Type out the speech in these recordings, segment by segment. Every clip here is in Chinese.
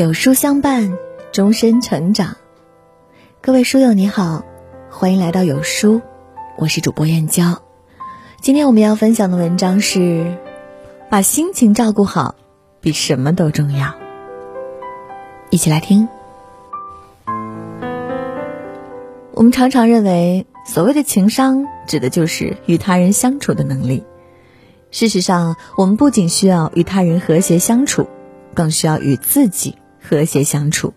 有书相伴，终身成长。各位书友你好，欢迎来到有书，我是主播燕娇。今天我们要分享的文章是：把心情照顾好，比什么都重要。一起来听。我们常常认为，所谓的情商，指的就是与他人相处的能力。事实上，我们不仅需要与他人和谐相处，更需要与自己和谐相处。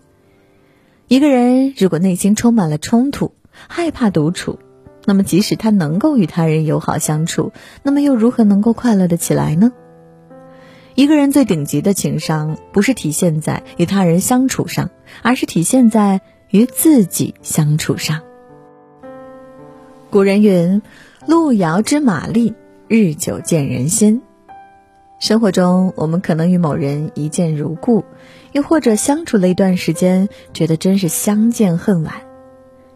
一个人如果内心充满了冲突，害怕独处，那么即使他能够与他人友好相处，那么又如何能够快乐的起来呢？一个人最顶级的情商，不是体现在与他人相处上，而是体现在与自己相处上。古人云：“路遥知马力。”日久见人心。生活中，我们可能与某人一见如故，又或者相处了一段时间，觉得真是相见恨晚。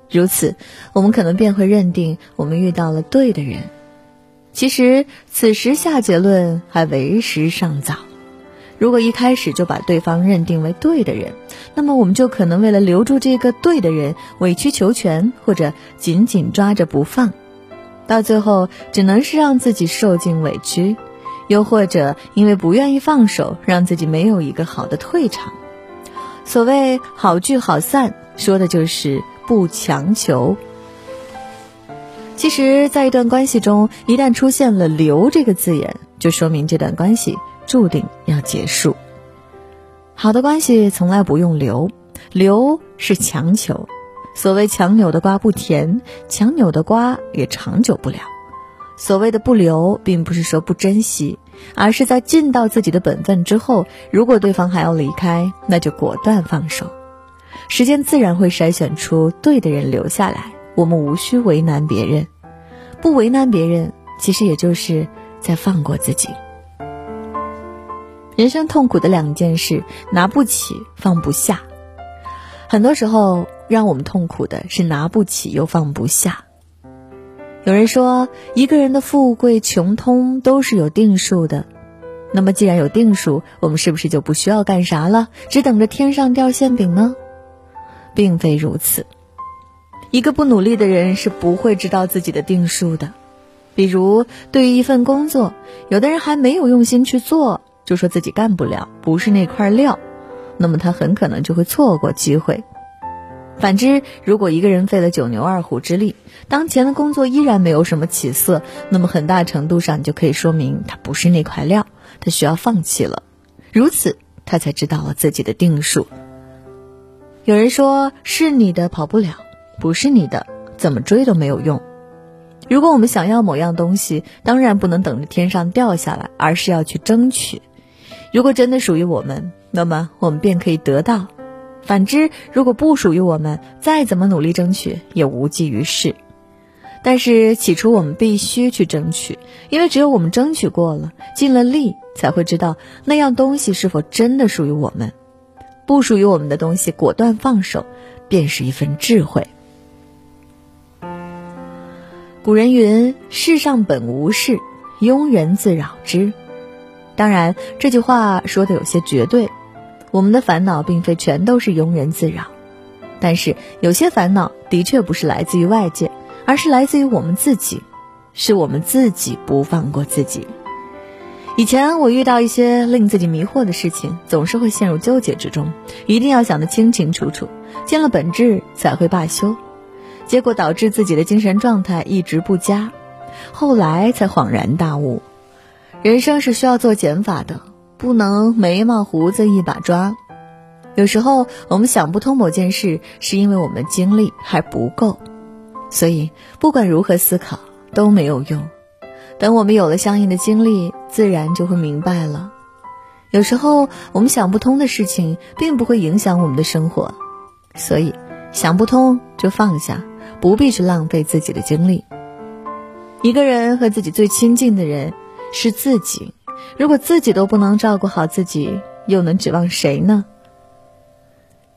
如此，我们可能便会认定我们遇到了对的人。其实，此时下结论还为时尚早。如果一开始就把对方认定为对的人，那么我们就可能为了留住这个对的人，委曲求全，或者紧紧抓着不放。到最后，只能是让自己受尽委屈，又或者因为不愿意放手，让自己没有一个好的退场。所谓好聚好散，说的就是不强求。其实，在一段关系中，一旦出现了“留”这个字眼，就说明这段关系注定要结束。好的关系从来不用留，留是强求。所谓强扭的瓜不甜，强扭的瓜也长久不了。所谓的不留，并不是说不珍惜，而是在尽到自己的本分之后，如果对方还要离开，那就果断放手。时间自然会筛选出对的人留下来，我们无需为难别人，不为难别人，其实也就是在放过自己。人生痛苦的两件事：拿不起，放不下。很多时候。让我们痛苦的是拿不起又放不下。有人说，一个人的富贵穷通都是有定数的。那么，既然有定数，我们是不是就不需要干啥了，只等着天上掉馅饼呢？并非如此。一个不努力的人是不会知道自己的定数的。比如，对于一份工作，有的人还没有用心去做，就说自己干不了，不是那块料，那么他很可能就会错过机会。反之，如果一个人费了九牛二虎之力，当前的工作依然没有什么起色，那么很大程度上就可以说明他不是那块料，他需要放弃了。如此，他才知道了自己的定数。有人说：“是你的跑不了，不是你的怎么追都没有用。”如果我们想要某样东西，当然不能等着天上掉下来，而是要去争取。如果真的属于我们，那么我们便可以得到。反之，如果不属于我们，再怎么努力争取也无济于事。但是起初我们必须去争取，因为只有我们争取过了，尽了力，才会知道那样东西是否真的属于我们。不属于我们的东西，果断放手，便是一份智慧。古人云：“世上本无事，庸人自扰之。”当然，这句话说的有些绝对。我们的烦恼并非全都是庸人自扰，但是有些烦恼的确不是来自于外界，而是来自于我们自己，是我们自己不放过自己。以前我遇到一些令自己迷惑的事情，总是会陷入纠结之中，一定要想得清清楚楚，见了本质才会罢休，结果导致自己的精神状态一直不佳。后来才恍然大悟，人生是需要做减法的。不能眉毛胡子一把抓，有时候我们想不通某件事，是因为我们的精力还不够，所以不管如何思考都没有用。等我们有了相应的经历，自然就会明白了。有时候我们想不通的事情，并不会影响我们的生活，所以想不通就放下，不必去浪费自己的精力。一个人和自己最亲近的人是自己。如果自己都不能照顾好自己又能指望谁呢？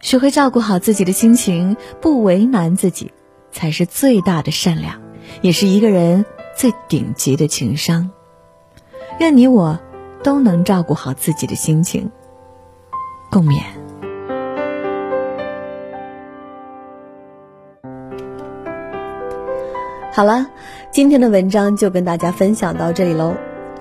学会照顾好自己的心情不为难自己才是最大的善良也是一个人最顶级的情商。愿你我都能照顾好自己的心情共勉。好了今天的文章就跟大家分享到这里喽。